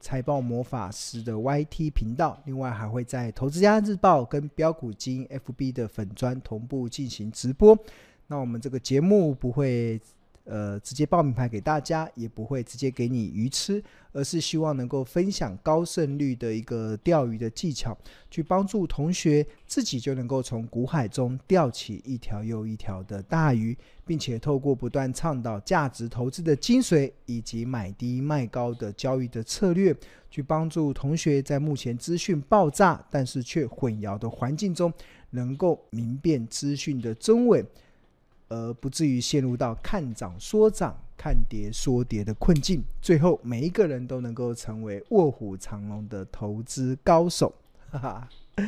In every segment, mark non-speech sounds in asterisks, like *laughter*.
财报魔法师的 YT 频道，另外还会在投资家日报跟标股金 FB 的粉砖同步进行直播。那我们这个节目不会。呃，直接报名牌给大家，也不会直接给你鱼吃，而是希望能够分享高胜率的一个钓鱼的技巧，去帮助同学自己就能够从股海中钓起一条又一条的大鱼，并且透过不断倡导价值投资的精髓，以及买低卖高的交易的策略，去帮助同学在目前资讯爆炸但是却混淆的环境中，能够明辨资讯的真伪。而不至于陷入到看涨说涨、看跌说跌的困境，最后每一个人都能够成为卧虎藏龙的投资高手。哈哈，*laughs*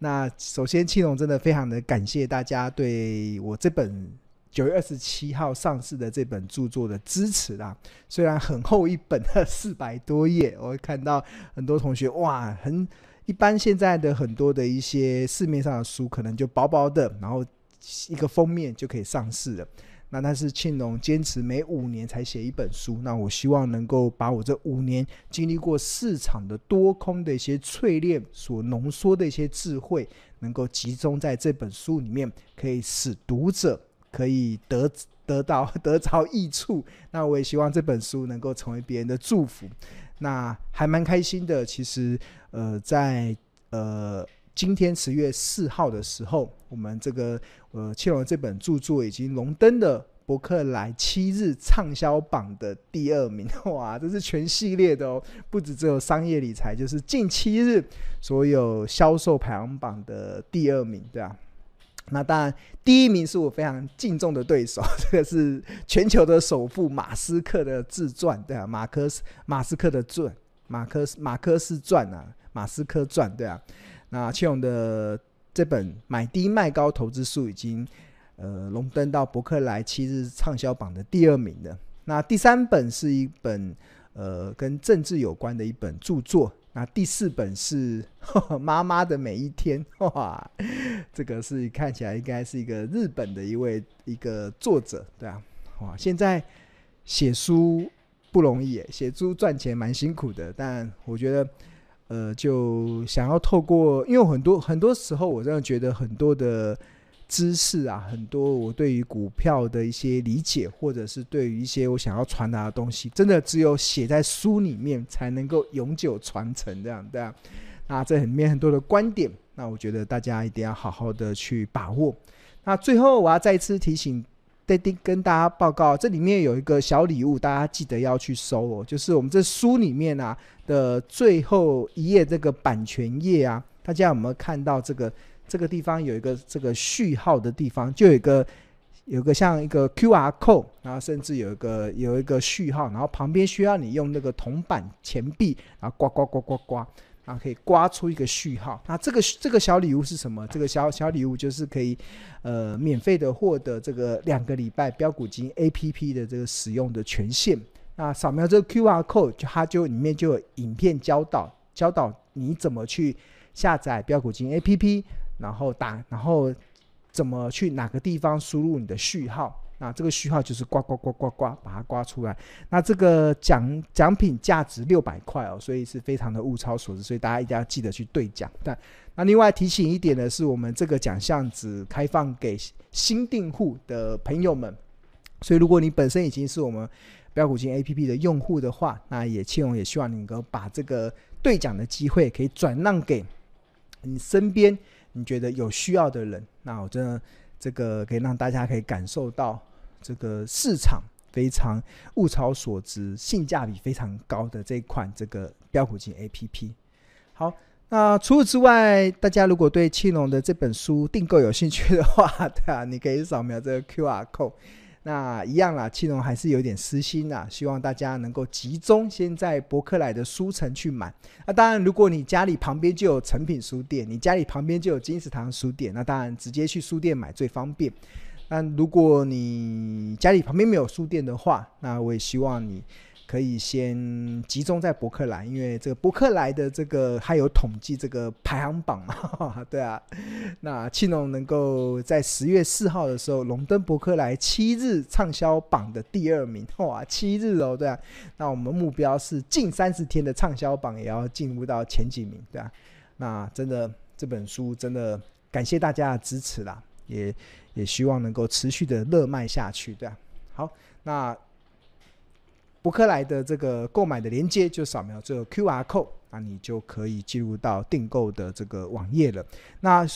那首先，青龙真的非常的感谢大家对我这本九月二十七号上市的这本著作的支持啦。虽然很厚一本，四百多页，我会看到很多同学哇，很一般。现在的很多的一些市面上的书，可能就薄薄的，然后。一个封面就可以上市了，那但是庆隆坚持每五年才写一本书，那我希望能够把我这五年经历过市场的多空的一些淬炼所浓缩的一些智慧，能够集中在这本书里面，可以使读者可以得得到得着益处。那我也希望这本书能够成为别人的祝福。那还蛮开心的，其实呃，在呃。今天十月四号的时候，我们这个呃，庆隆这本著作已经荣登的博客来七日畅销榜的第二名。哇，这是全系列的哦，不止只有商业理财，就是近七日所有销售排行榜的第二名，对啊。那当然，第一名是我非常敬重的对手，这个是全球的首富马斯克的自传，对啊，马克斯马斯克的传，马克斯马克斯传啊，马斯克传，对啊。那庆隆的这本《买低卖高投资术》已经呃荣登到博客来七日畅销榜的第二名了。那第三本是一本呃跟政治有关的一本著作。那第四本是 *laughs*《妈妈的每一天》*laughs* 哇，这个是看起来应该是一个日本的一位一个作者，对啊，哇，现在写书不容易，写书赚钱蛮辛苦的，但我觉得。呃，就想要透过，因为很多很多时候，我真的觉得很多的知识啊，很多我对于股票的一些理解，或者是对于一些我想要传达的东西，真的只有写在书里面才能够永久传承这样，对啊。那这里面很多的观点，那我觉得大家一定要好好的去把握。那最后，我要再次提醒。跟大家报告，这里面有一个小礼物，大家记得要去收哦。就是我们这书里面啊的最后一页这个版权页啊，大家有没有看到这个这个地方有一个这个序号的地方，就有一个有个像一个 QR code，然后甚至有一个有一个序号，然后旁边需要你用那个铜板钱币，然后刮刮刮刮刮。啊，可以刮出一个序号。那这个这个小礼物是什么？这个小小礼物就是可以，呃，免费的获得这个两个礼拜标股金 APP 的这个使用的权限。那扫描这个 QR code，就它就里面就有影片教导，教导你怎么去下载标股金 APP，然后打，然后怎么去哪个地方输入你的序号。那这个序号就是刮刮刮刮刮，把它刮出来。那这个奖奖品价值六百块哦，所以是非常的物超所值，所以大家一定要记得去兑奖。但那另外提醒一点的是，我们这个奖项只开放给新订户的朋友们，所以如果你本身已经是我们标股金 APP 的用户的话，那也庆隆也希望你能够把这个兑奖的机会可以转让给你身边你觉得有需要的人。那我真的。这个可以让大家可以感受到这个市场非常物超所值、性价比非常高的这一款这个标股金 APP。好，那除此之外，大家如果对青龙的这本书订购有兴趣的话，*laughs* 对啊，你可以扫描这个 QR code。那一样啦，庆隆还是有点私心啦，希望大家能够集中先在博客来的书城去买。那当然，如果你家里旁边就有成品书店，你家里旁边就有金石堂书店，那当然直接去书店买最方便。那如果你家里旁边没有书店的话，那我也希望你可以先集中在博客来，因为这个博客来的这个还有统计这个排行榜嘛，*laughs* 对啊。那庆农能够在十月四号的时候荣登博客来七日畅销榜的第二名，*laughs* 哇，七日哦，对啊。那我们目标是近三十天的畅销榜也要进入到前几名，对啊。那真的这本书真的感谢大家的支持啦，也也希望能够持续的热卖下去，对啊。好，那。博客来的这个购买的链接就扫描这个 QR code，那你就可以进入到订购的这个网页了。那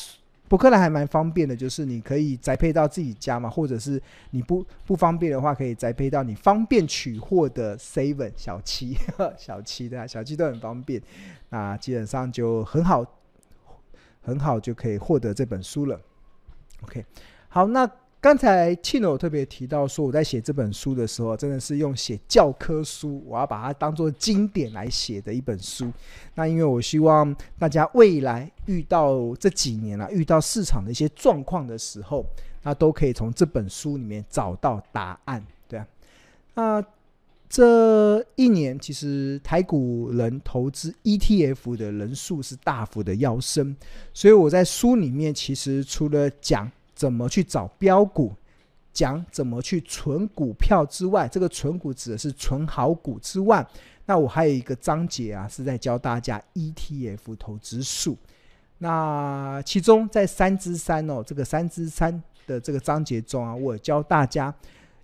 博客来还蛮方便的，就是你可以宅配到自己家嘛，或者是你不不方便的话，可以宅配到你方便取货的 Seven 小七 *laughs* 小七对啊，小七都很方便。那基本上就很好，很好就可以获得这本书了。OK，好，那。刚才庆农特别提到说，我在写这本书的时候，真的是用写教科书，我要把它当做经典来写的一本书。那因为我希望大家未来遇到这几年啊，遇到市场的一些状况的时候，那都可以从这本书里面找到答案。对啊，那这一年其实台股人投资 ETF 的人数是大幅的跃升，所以我在书里面其实除了讲。怎么去找标股？讲怎么去存股票之外，这个存股指的是存好股之外，那我还有一个章节啊，是在教大家 ETF 投资术。那其中在三之三哦，这个三之三的这个章节中啊，我教大家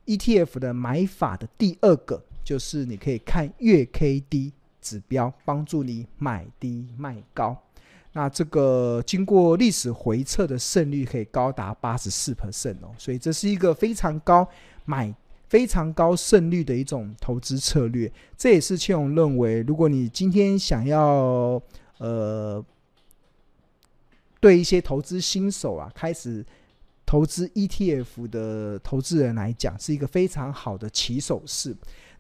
ETF 的买法的第二个，就是你可以看月 K D 指标，帮助你买低卖高。那这个经过历史回测的胜率可以高达八十四 percent 哦，所以这是一个非常高买非常高胜率的一种投资策略。这也是庆荣认为，如果你今天想要呃对一些投资新手啊开始投资 ETF 的投资人来讲，是一个非常好的起手式。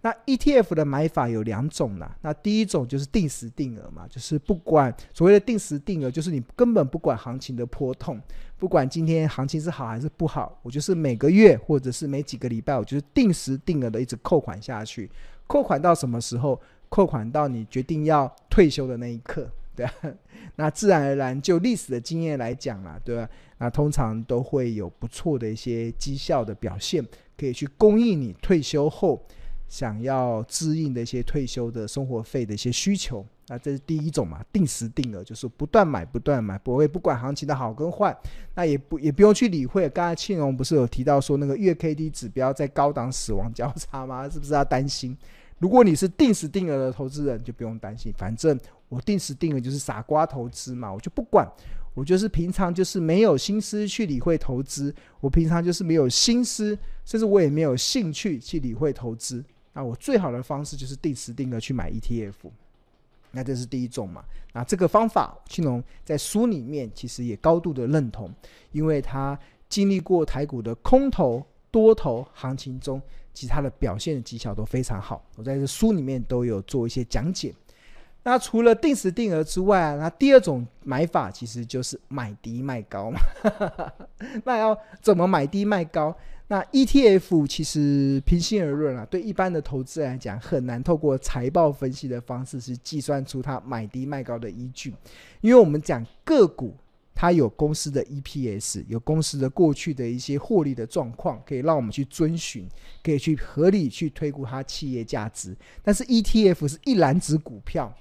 那 ETF 的买法有两种啦，那第一种就是定时定额嘛，就是不管所谓的定时定额，就是你根本不管行情的波动，不管今天行情是好还是不好，我就是每个月或者是每几个礼拜，我就是定时定额的一直扣款下去，扣款到什么时候？扣款到你决定要退休的那一刻，对啊，*laughs* 那自然而然就历史的经验来讲啦，对吧？那通常都会有不错的一些绩效的表现，可以去供应你退休后。想要自应的一些退休的生活费的一些需求，那这是第一种嘛，定时定额就是不断买不断买，不会不管行情的好跟坏，那也不也不用去理会。刚才庆荣不是有提到说那个月 K D 指标在高档死亡交叉吗？是不是要担心？如果你是定时定额的投资人，就不用担心，反正我定时定额就是傻瓜投资嘛，我就不管，我就是平常就是没有心思去理会投资，我平常就是没有心思，甚至我也没有兴趣去理会投资。那我最好的方式就是定时定额去买 ETF，那这是第一种嘛。那这个方法，青龙在书里面其实也高度的认同，因为他经历过台股的空头、多头行情中，其他的表现的技巧都非常好。我在这书里面都有做一些讲解。那除了定时定额之外啊，那第二种买法其实就是买低卖高嘛。*laughs* 那要怎么买低卖高？那 ETF 其实平心而论啊，对一般的投资来讲，很难透过财报分析的方式去计算出它买低卖高的依据，因为我们讲个股，它有公司的 EPS，有公司的过去的一些获利的状况，可以让我们去遵循，可以去合理去推估它企业价值。但是 ETF 是一篮子股票，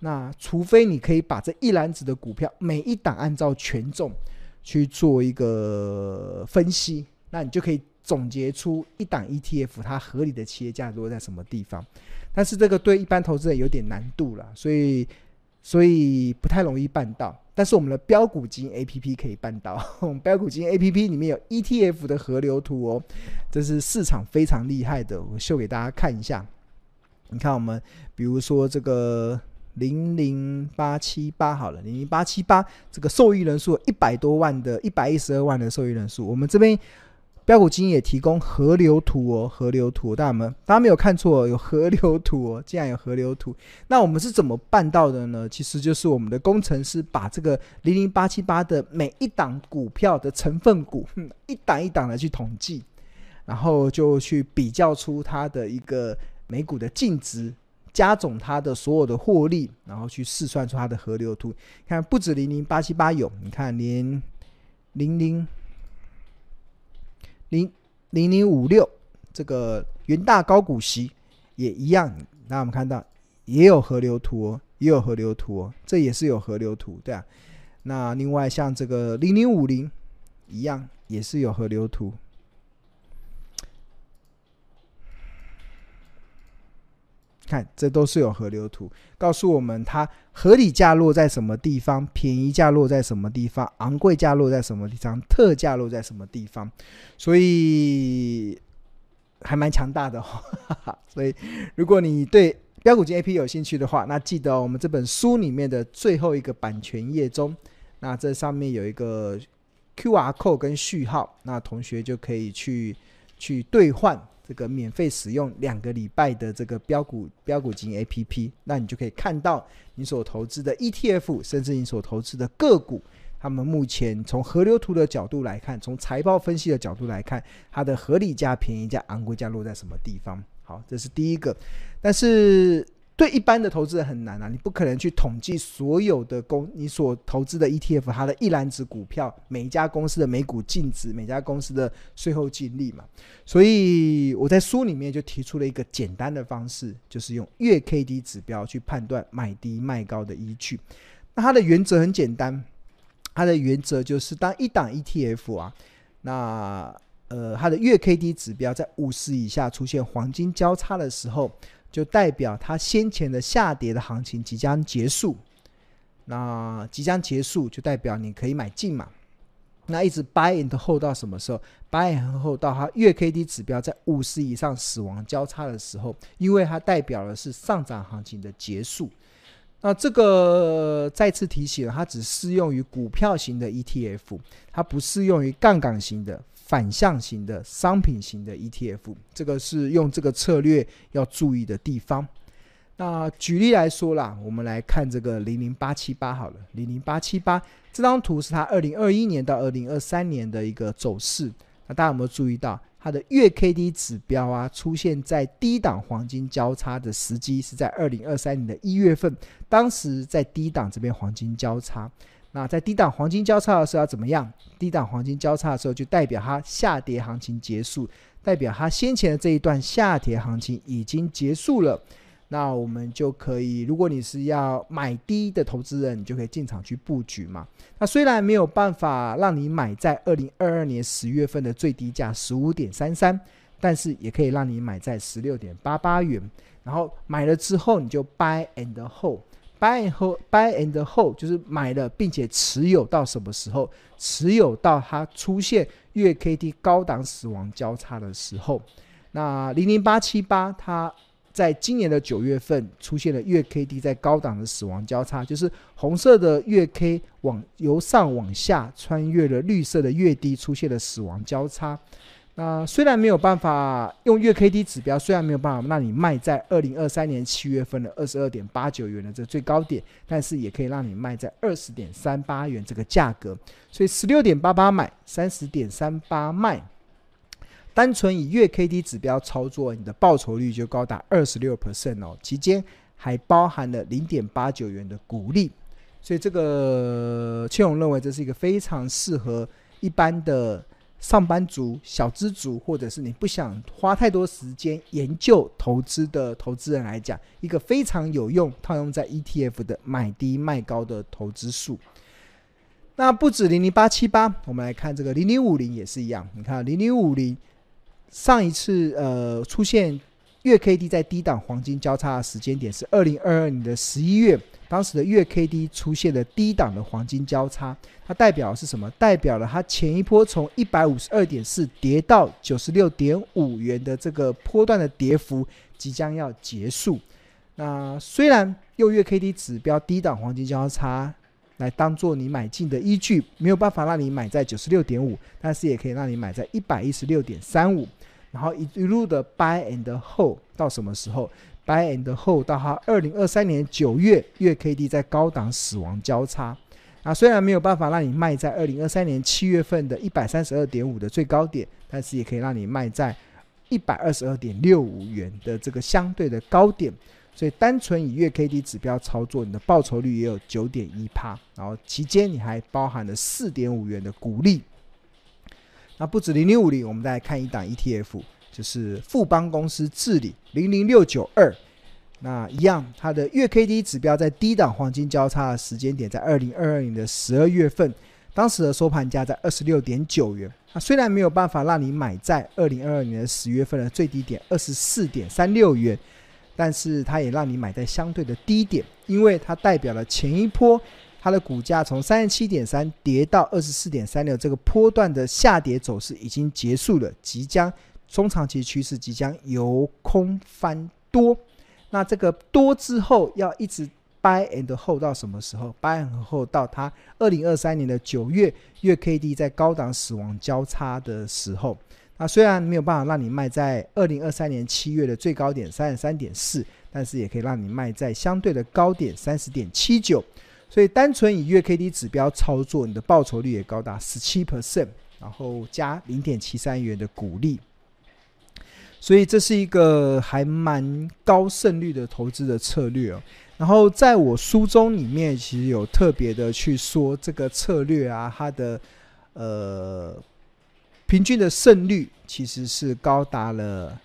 那除非你可以把这一篮子的股票每一档按照权重去做一个分析。那你就可以总结出一档 ETF 它合理的企业价值落在什么地方，但是这个对一般投资人有点难度了，所以所以不太容易办到。但是我们的标股金 APP 可以办到，*laughs* 我们标股金 APP 里面有 ETF 的河流图哦，这是市场非常厉害的，我秀给大家看一下。你看我们比如说这个零零八七八好了，零零八七八这个受益人数一百多万的，一百一十二万的受益人数，我们这边。标股金也提供河流图哦，河流图，大家们，大家没有看错，有河流图哦，竟然有河流图。那我们是怎么办到的呢？其实就是我们的工程师把这个零零八七八的每一档股票的成分股，一档一档的去统计，然后就去比较出它的一个每股的净值，加总它的所有的获利，然后去试算出它的河流图。看，不止零零八七八有，你看连零零零零零五六这个元大高股息也一样。那我们看到也有河流图哦，也有河流图哦，这也是有河流图，对啊。那另外像这个零零五零一样，也是有河流图。看，这都是有河流图，告诉我们它合理价落在什么地方，便宜价落在什么地方，昂贵价落在什么地方，特价落在什么地方，所以还蛮强大的哦。所以，如果你对标股金 A P 有兴趣的话，那记得，我们这本书里面的最后一个版权页中，那这上面有一个 Q R code 跟序号，那同学就可以去去兑换。这个免费使用两个礼拜的这个标股标股金 A P P，那你就可以看到你所投资的 E T F，甚至你所投资的个股，他们目前从河流图的角度来看，从财报分析的角度来看，它的合理价、便宜价、昂贵价落在什么地方？好，这是第一个，但是。对一般的投资人很难啊，你不可能去统计所有的公你所投资的 ETF 它的一篮子股票，每一家公司的每股净值，每家公司的税后净利嘛。所以我在书里面就提出了一个简单的方式，就是用月 K D 指标去判断买低卖高的依据。那它的原则很简单，它的原则就是当一档 ETF 啊，那呃它的月 K D 指标在五十以下出现黄金交叉的时候。就代表它先前的下跌的行情即将结束，那即将结束就代表你可以买进嘛。那一直 buy and hold 到什么时候？buy and hold 到它月 K D 指标在五十以上死亡交叉的时候，因为它代表的是上涨行情的结束。那这个再次提醒，它只适用于股票型的 ETF，它不适用于杠杆型的。反向型的商品型的 ETF，这个是用这个策略要注意的地方。那举例来说啦，我们来看这个零零八七八好了，零零八七八这张图是它二零二一年到二零二三年的一个走势。那大家有没有注意到它的月 K D 指标啊，出现在低档黄金交叉的时机是在二零二三年的一月份，当时在低档这边黄金交叉。那在低档黄金交叉的时候要怎么样？低档黄金交叉的时候就代表它下跌行情结束，代表它先前的这一段下跌行情已经结束了。那我们就可以，如果你是要买低的投资人，你就可以进场去布局嘛。那虽然没有办法让你买在二零二二年十月份的最低价十五点三三，但是也可以让你买在十六点八八元。然后买了之后，你就 buy and hold。Buy and hold，buy and hold 就是买了并且持有到什么时候？持有到它出现月 K D 高档死亡交叉的时候。那零零八七八，它在今年的九月份出现了月 K D 在高档的死亡交叉，就是红色的月 K 往由上往下穿越了绿色的月低，出现了死亡交叉。那虽然没有办法用月 K D 指标，虽然没有办法让你卖在二零二三年七月份的二十二点八九元的这最高点，但是也可以让你卖在二十点三八元这个价格。所以十六点八八买，三十点三八卖。单纯以月 K D 指标操作，你的报酬率就高达二十六 percent 哦，期间还包含了零点八九元的股利。所以这个切荣认为这是一个非常适合一般的。上班族、小资族，或者是你不想花太多时间研究投资的投资人来讲，一个非常有用套用在 ETF 的买低卖高的投资术。那不止零零八七八，我们来看这个零零五零也是一样。你看零零五零上一次呃出现月 K D 在低档黄金交叉的时间点是二零二二年的十一月。当时的月 K D 出现了低档的黄金交叉，它代表的是什么？代表了它前一波从一百五十二点四跌到九十六点五元的这个波段的跌幅即将要结束。那虽然用月 K D 指标低档黄金交叉来当做你买进的依据，没有办法让你买在九十六点五，但是也可以让你买在一百一十六点三五，然后一一路的 buy and hold 到什么时候？buy and hold 到它二零二三年九月月 K D 在高档死亡交叉，啊，虽然没有办法让你卖在二零二三年七月份的一百三十二点五的最高点，但是也可以让你卖在一百二十二点六五元的这个相对的高点。所以单纯以月 K D 指标操作，你的报酬率也有九点一趴，然后期间你还包含了四点五元的股利。那不止零零五零，我们再来看一档 E T F，就是富邦公司治理零零六九二。那一样，它的月 K D 指标在低档黄金交叉的时间点，在二零二二年的十二月份，当时的收盘价在二十六点九元。那虽然没有办法让你买在二零二二年的十月份的最低点二十四点三六元。但是它也让你买在相对的低点，因为它代表了前一波它的股价从三十七点三跌到二十四点三六，这个波段的下跌走势已经结束了，即将中长期趋势即将由空翻多。那这个多之后要一直 buy and hold 到什么时候？buy and hold 到它二零二三年的九月月 K D 在高档死亡交叉的时候。那虽然没有办法让你卖在二零二三年七月的最高点三十三点四，但是也可以让你卖在相对的高点三十点七九。所以单纯以月 K D 指标操作，你的报酬率也高达十七 percent，然后加零点七三元的股利。所以这是一个还蛮高胜率的投资的策略哦。然后在我书中里面，其实有特别的去说这个策略啊，它的呃。平均的胜率其实是高达了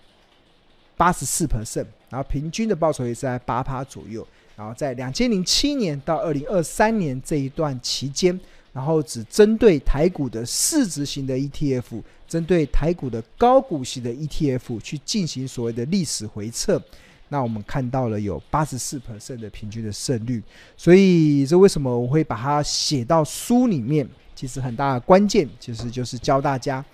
八十四 percent，然后平均的报酬也是在八趴左右。然后在两千零七年到二零二三年这一段期间，然后只针对台股的市值型的 ETF，针对台股的高股息的 ETF 去进行所谓的历史回测，那我们看到了有八十四 percent 的平均的胜率。所以这为什么我会把它写到书里面？其实很大的关键，其实就是教大家，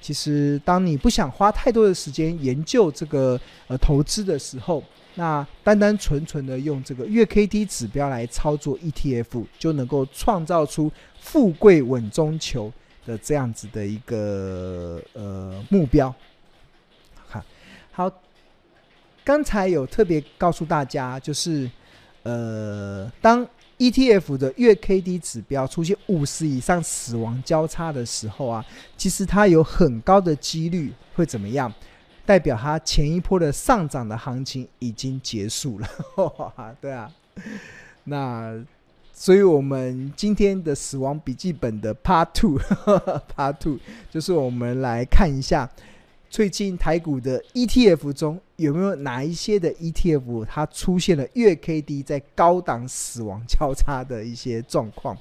其实当你不想花太多的时间研究这个呃投资的时候，那单单纯纯的用这个月 K D 指标来操作 ETF，就能够创造出富贵稳中求的这样子的一个呃目标。好，好，刚才有特别告诉大家，就是呃当。ETF 的月 K D 指标出现五十以上死亡交叉的时候啊，其实它有很高的几率会怎么样？代表它前一波的上涨的行情已经结束了。*laughs* 对啊，那所以我们今天的死亡笔记本的 Part Two，Part *laughs* Two 就是我们来看一下。最近台股的 ETF 中有没有哪一些的 ETF 它出现了月 K D 在高档死亡交叉的一些状况？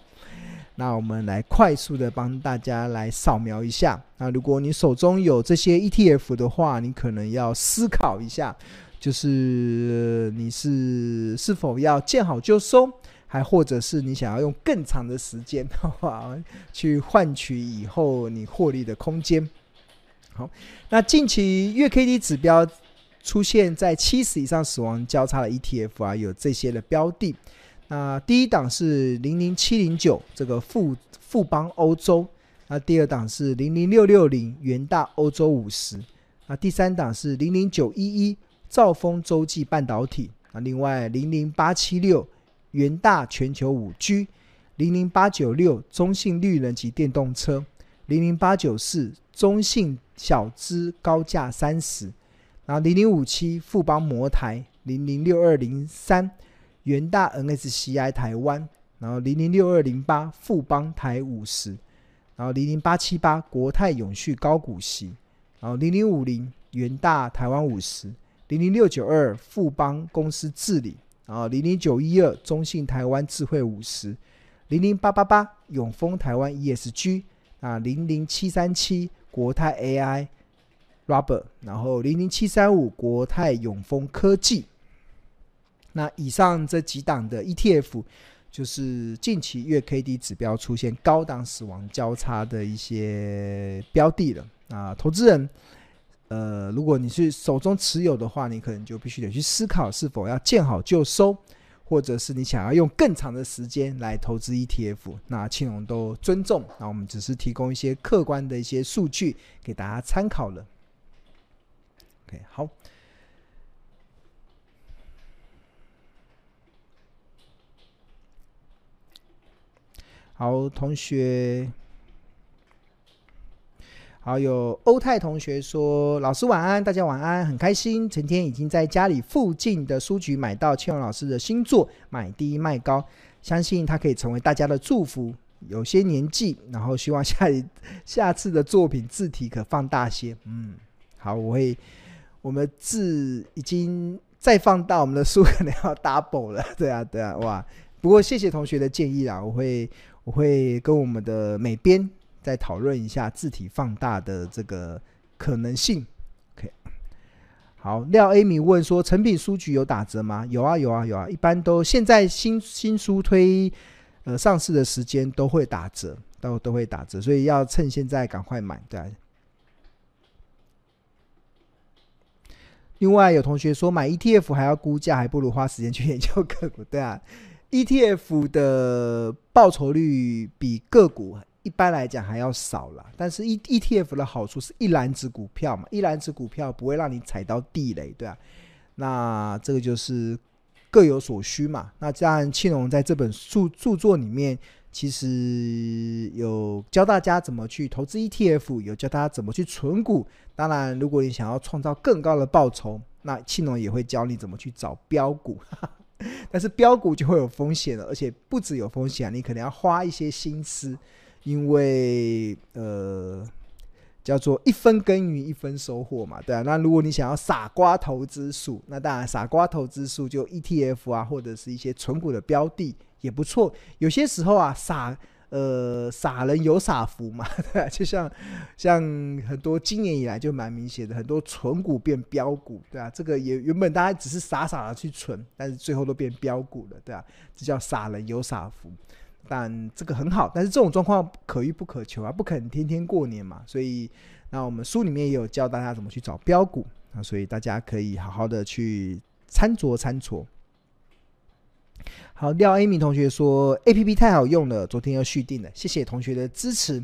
那我们来快速的帮大家来扫描一下。那如果你手中有这些 ETF 的话，你可能要思考一下，就是你是是否要见好就收，还或者是你想要用更长的时间 *laughs* 的话，去换取以后你获利的空间。好，那近期月 K D 指标出现在七十以上死亡交叉的 ETF 啊，有这些的标的。那第一档是零零七零九这个富富邦欧洲，那第二档是零零六六零元大欧洲五十，那第三档是零零九一一兆丰洲际半导体，啊，另外零零八七六元大全球五 G，零零八九六中信绿能及电动车，零零八九四中信。小资高价三十，然后零零五七富邦摩台，零零六二零三元大 NSCI 台湾，然后零零六二零八富邦台五十，然后零零八七八国泰永续高股息，然后零零五零元大台湾五十，零零六九二富邦公司治理，然后零零九一二中信台湾智慧五十，零零八八八永丰台湾 ESG，啊零零七三七。国泰 AI、Rubber，然后零零七三五国泰永丰科技。那以上这几档的 ETF，就是近期月 K D 指标出现高档死亡交叉的一些标的了。啊，投资人，呃，如果你是手中持有的话，你可能就必须得去思考是否要见好就收。或者是你想要用更长的时间来投资 ETF，那庆隆都尊重。那我们只是提供一些客观的一些数据给大家参考了。OK，好，好，同学，好，有欧泰同学说：“老师晚安，大家晚安，很开心。成天已经在家里附近的书局买到庆荣老师的新作《买低卖高》，相信它可以成为大家的祝福。有些年纪，然后希望下一 *laughs* 下次的作品字体可放大些。嗯，好，我会，我们字已经再放大，我们的书可能要 double 了。*laughs* 对啊，对啊，哇！不过谢谢同学的建议啦，我会我会跟我们的美编。”再讨论一下字体放大的这个可能性。OK，好，廖 Amy 问说：成品书局有打折吗？有啊，有啊，有啊。一般都现在新新书推呃上市的时间都会打折，都都会打折，所以要趁现在赶快买。对。另外有同学说买 ETF 还要估价，还不如花时间去研究个股。对啊，ETF 的报酬率比个股。一般来讲还要少啦，但是 E ETF 的好处是一篮子股票嘛，一篮子股票不会让你踩到地雷，对啊，那这个就是各有所需嘛。那当然，庆隆在这本著著作里面，其实有教大家怎么去投资 ETF，有教大家怎么去存股。当然，如果你想要创造更高的报酬，那庆隆也会教你怎么去找标股。*laughs* 但是标股就会有风险了，而且不只有风险，你可能要花一些心思。因为呃，叫做一分耕耘一分收获嘛，对啊。那如果你想要傻瓜投资数，那当然傻瓜投资数就 ETF 啊，或者是一些存股的标的也不错。有些时候啊，傻呃傻人有傻福嘛，*laughs* 对啊，就像像很多今年以来就蛮明显的，很多存股变标股，对啊。这个也原本大家只是傻傻的去存，但是最后都变标股了，对啊。这叫傻人有傻福。但这个很好，但是这种状况可遇不可求啊，不可能天天过年嘛。所以，那我们书里面也有教大家怎么去找标股啊，所以大家可以好好的去参酌参酌。好，廖 Amy 同学说 APP 太好用了，昨天又续订了，谢谢同学的支持。